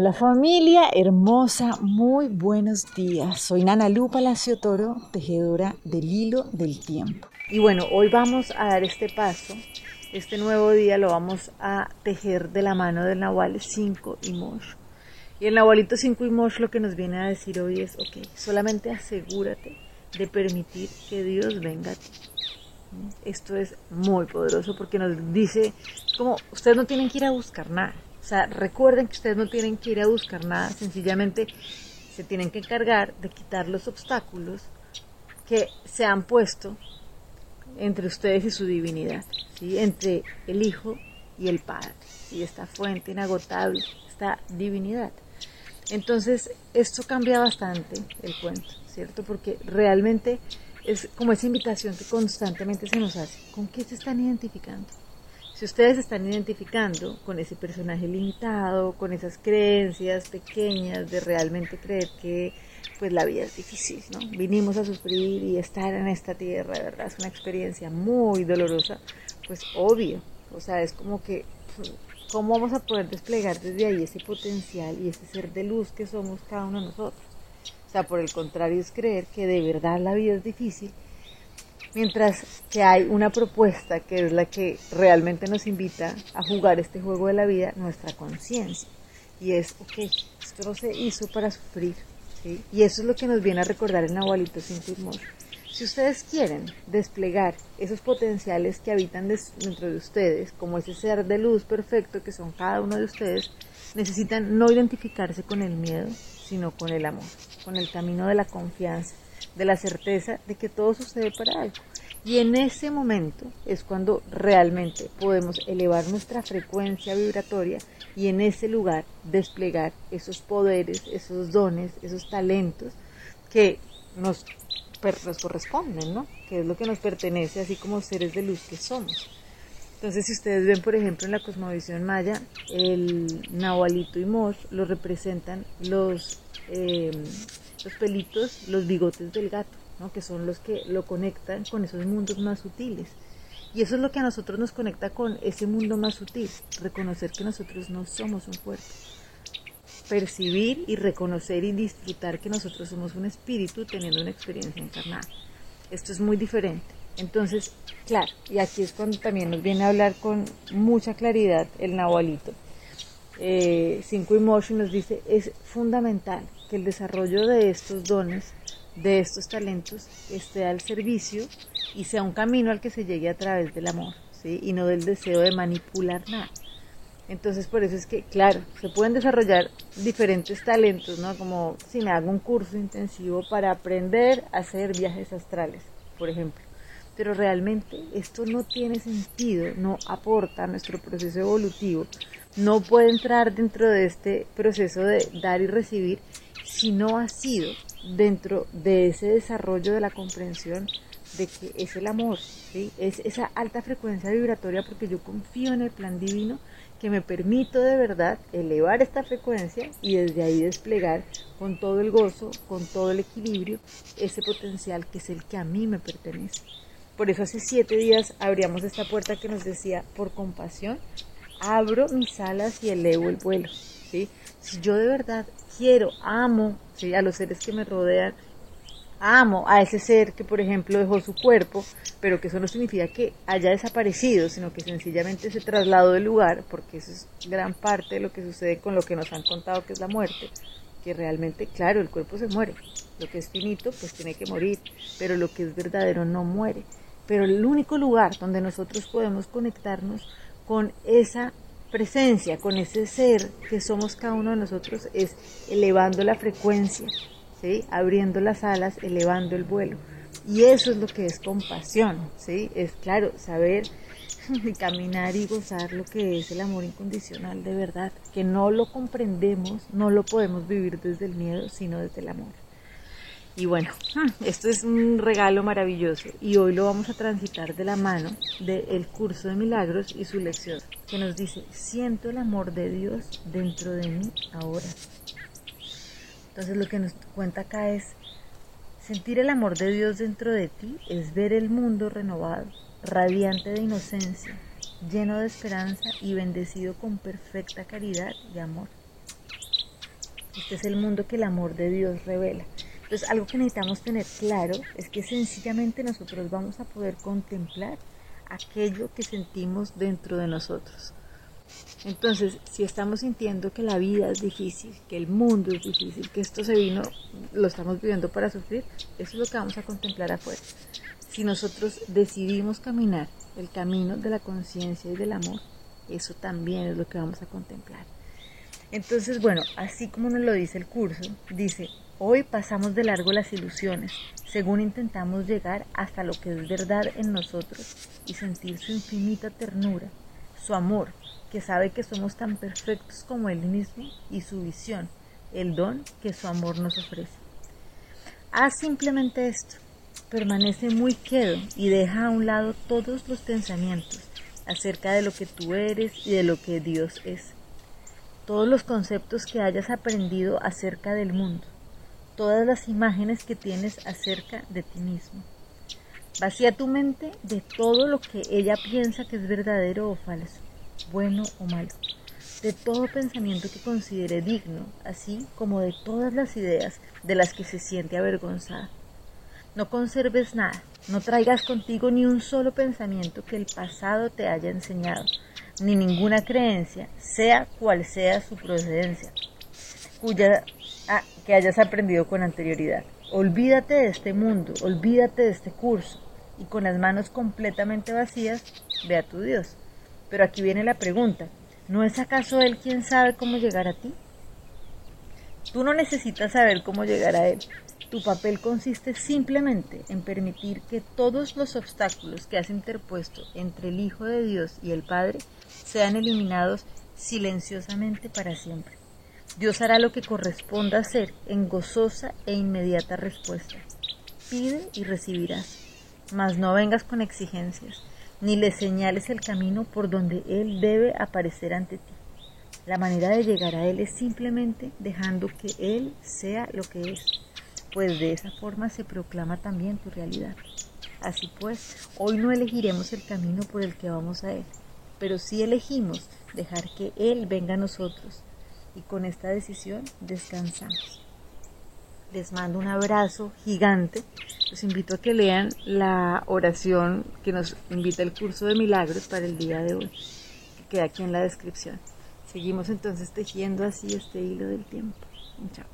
Hola familia hermosa, muy buenos días. Soy Nana Lu Palacio Toro, tejedora del hilo del tiempo. Y bueno, hoy vamos a dar este paso. Este nuevo día lo vamos a tejer de la mano del Nahual 5 y Mosh. Y el Nahualito 5 y Mosh lo que nos viene a decir hoy es, ok, solamente asegúrate de permitir que Dios venga a ti. Esto es muy poderoso porque nos dice, como ustedes no tienen que ir a buscar nada o sea, recuerden que ustedes no tienen que ir a buscar nada, sencillamente se tienen que encargar de quitar los obstáculos que se han puesto entre ustedes y su divinidad, ¿sí? entre el Hijo y el Padre, y esta fuente inagotable, esta divinidad. Entonces, esto cambia bastante el cuento, ¿cierto? Porque realmente es como esa invitación que constantemente se nos hace. ¿Con qué se están identificando? Si ustedes están identificando con ese personaje limitado, con esas creencias pequeñas de realmente creer que pues la vida es difícil, ¿no? Vinimos a sufrir y estar en esta tierra, de verdad, es una experiencia muy dolorosa, pues obvio, o sea, es como que ¿cómo vamos a poder desplegar desde ahí ese potencial y ese ser de luz que somos cada uno de nosotros? O sea, por el contrario es creer que de verdad la vida es difícil Mientras que hay una propuesta que es la que realmente nos invita a jugar este juego de la vida, nuestra conciencia. Y es, ok, esto no se hizo para sufrir. Y eso es lo que nos viene a recordar el Nahualito sin Si ustedes quieren desplegar esos potenciales que habitan dentro de ustedes, como ese ser de luz perfecto que son cada uno de ustedes, necesitan no identificarse con el miedo, sino con el amor, con el camino de la confianza, de la certeza de que todo sucede para algo. Y en ese momento es cuando realmente podemos elevar nuestra frecuencia vibratoria y en ese lugar desplegar esos poderes, esos dones, esos talentos que nos, corresponden, ¿no? Que es lo que nos pertenece, así como seres de luz que somos. Entonces, si ustedes ven, por ejemplo, en la cosmovisión maya, el Nahualito y Mosh lo representan los eh, los pelitos, los bigotes del gato, ¿no? que son los que lo conectan con esos mundos más sutiles. Y eso es lo que a nosotros nos conecta con ese mundo más sutil, reconocer que nosotros no somos un cuerpo. Percibir y reconocer y disfrutar que nosotros somos un espíritu teniendo una experiencia encarnada. Esto es muy diferente. Entonces, claro, y aquí es cuando también nos viene a hablar con mucha claridad el Nahualito. Eh, Cinco Emotion nos dice, es fundamental que el desarrollo de estos dones, de estos talentos, esté al servicio y sea un camino al que se llegue a través del amor, ¿sí? Y no del deseo de manipular nada. Entonces, por eso es que, claro, se pueden desarrollar diferentes talentos, ¿no? Como si me hago un curso intensivo para aprender a hacer viajes astrales, por ejemplo. Pero realmente esto no tiene sentido, no aporta a nuestro proceso evolutivo, no puede entrar dentro de este proceso de dar y recibir si no ha sido dentro de ese desarrollo de la comprensión de que es el amor, es esa alta frecuencia vibratoria porque yo confío en el plan divino que me permito de verdad elevar esta frecuencia y desde ahí desplegar con todo el gozo, con todo el equilibrio, ese potencial que es el que a mí me pertenece. Por eso hace siete días abríamos esta puerta que nos decía, por compasión, abro mis alas y elevo el vuelo. ¿sí? Si yo de verdad quiero, amo ¿sí? a los seres que me rodean, amo a ese ser que, por ejemplo, dejó su cuerpo, pero que eso no significa que haya desaparecido, sino que sencillamente se trasladó del lugar, porque eso es gran parte de lo que sucede con lo que nos han contado que es la muerte, que realmente, claro, el cuerpo se muere, lo que es finito, pues tiene que morir, pero lo que es verdadero no muere. Pero el único lugar donde nosotros podemos conectarnos con esa presencia, con ese ser que somos cada uno de nosotros, es elevando la frecuencia, ¿sí? abriendo las alas, elevando el vuelo. Y eso es lo que es compasión, ¿sí? es claro, saber caminar y gozar lo que es el amor incondicional de verdad, que no lo comprendemos, no lo podemos vivir desde el miedo, sino desde el amor. Y bueno, esto es un regalo maravilloso y hoy lo vamos a transitar de la mano del curso de milagros y su lección que nos dice, siento el amor de Dios dentro de mí ahora. Entonces lo que nos cuenta acá es, sentir el amor de Dios dentro de ti es ver el mundo renovado, radiante de inocencia, lleno de esperanza y bendecido con perfecta caridad y amor. Este es el mundo que el amor de Dios revela. Entonces, algo que necesitamos tener claro es que sencillamente nosotros vamos a poder contemplar aquello que sentimos dentro de nosotros. Entonces, si estamos sintiendo que la vida es difícil, que el mundo es difícil, que esto se vino, lo estamos viviendo para sufrir, eso es lo que vamos a contemplar afuera. Si nosotros decidimos caminar el camino de la conciencia y del amor, eso también es lo que vamos a contemplar. Entonces, bueno, así como nos lo dice el curso, dice, hoy pasamos de largo las ilusiones, según intentamos llegar hasta lo que es verdad en nosotros y sentir su infinita ternura, su amor, que sabe que somos tan perfectos como Él mismo y su visión, el don que su amor nos ofrece. Haz simplemente esto, permanece muy quedo y deja a un lado todos los pensamientos acerca de lo que tú eres y de lo que Dios es. Todos los conceptos que hayas aprendido acerca del mundo, todas las imágenes que tienes acerca de ti mismo. Vacía tu mente de todo lo que ella piensa que es verdadero o falso, bueno o malo, de todo pensamiento que considere digno, así como de todas las ideas de las que se siente avergonzada. No conserves nada, no traigas contigo ni un solo pensamiento que el pasado te haya enseñado, ni ninguna creencia, sea cual sea su procedencia, cuya ah, que hayas aprendido con anterioridad. Olvídate de este mundo, olvídate de este curso, y con las manos completamente vacías, ve a tu Dios. Pero aquí viene la pregunta, ¿no es acaso Él quien sabe cómo llegar a ti? Tú no necesitas saber cómo llegar a Él, tu papel consiste simplemente en permitir que todos los obstáculos que has interpuesto entre el Hijo de Dios y el Padre sean eliminados silenciosamente para siempre. Dios hará lo que corresponda hacer en gozosa e inmediata respuesta. Pide y recibirás, mas no vengas con exigencias, ni le señales el camino por donde Él debe aparecer ante ti. La manera de llegar a Él es simplemente dejando que Él sea lo que es pues de esa forma se proclama también tu realidad. Así pues, hoy no elegiremos el camino por el que vamos a Él, pero sí elegimos dejar que Él venga a nosotros y con esta decisión descansamos. Les mando un abrazo gigante. Los invito a que lean la oración que nos invita el curso de milagros para el día de hoy, que queda aquí en la descripción. Seguimos entonces tejiendo así este hilo del tiempo. Chao.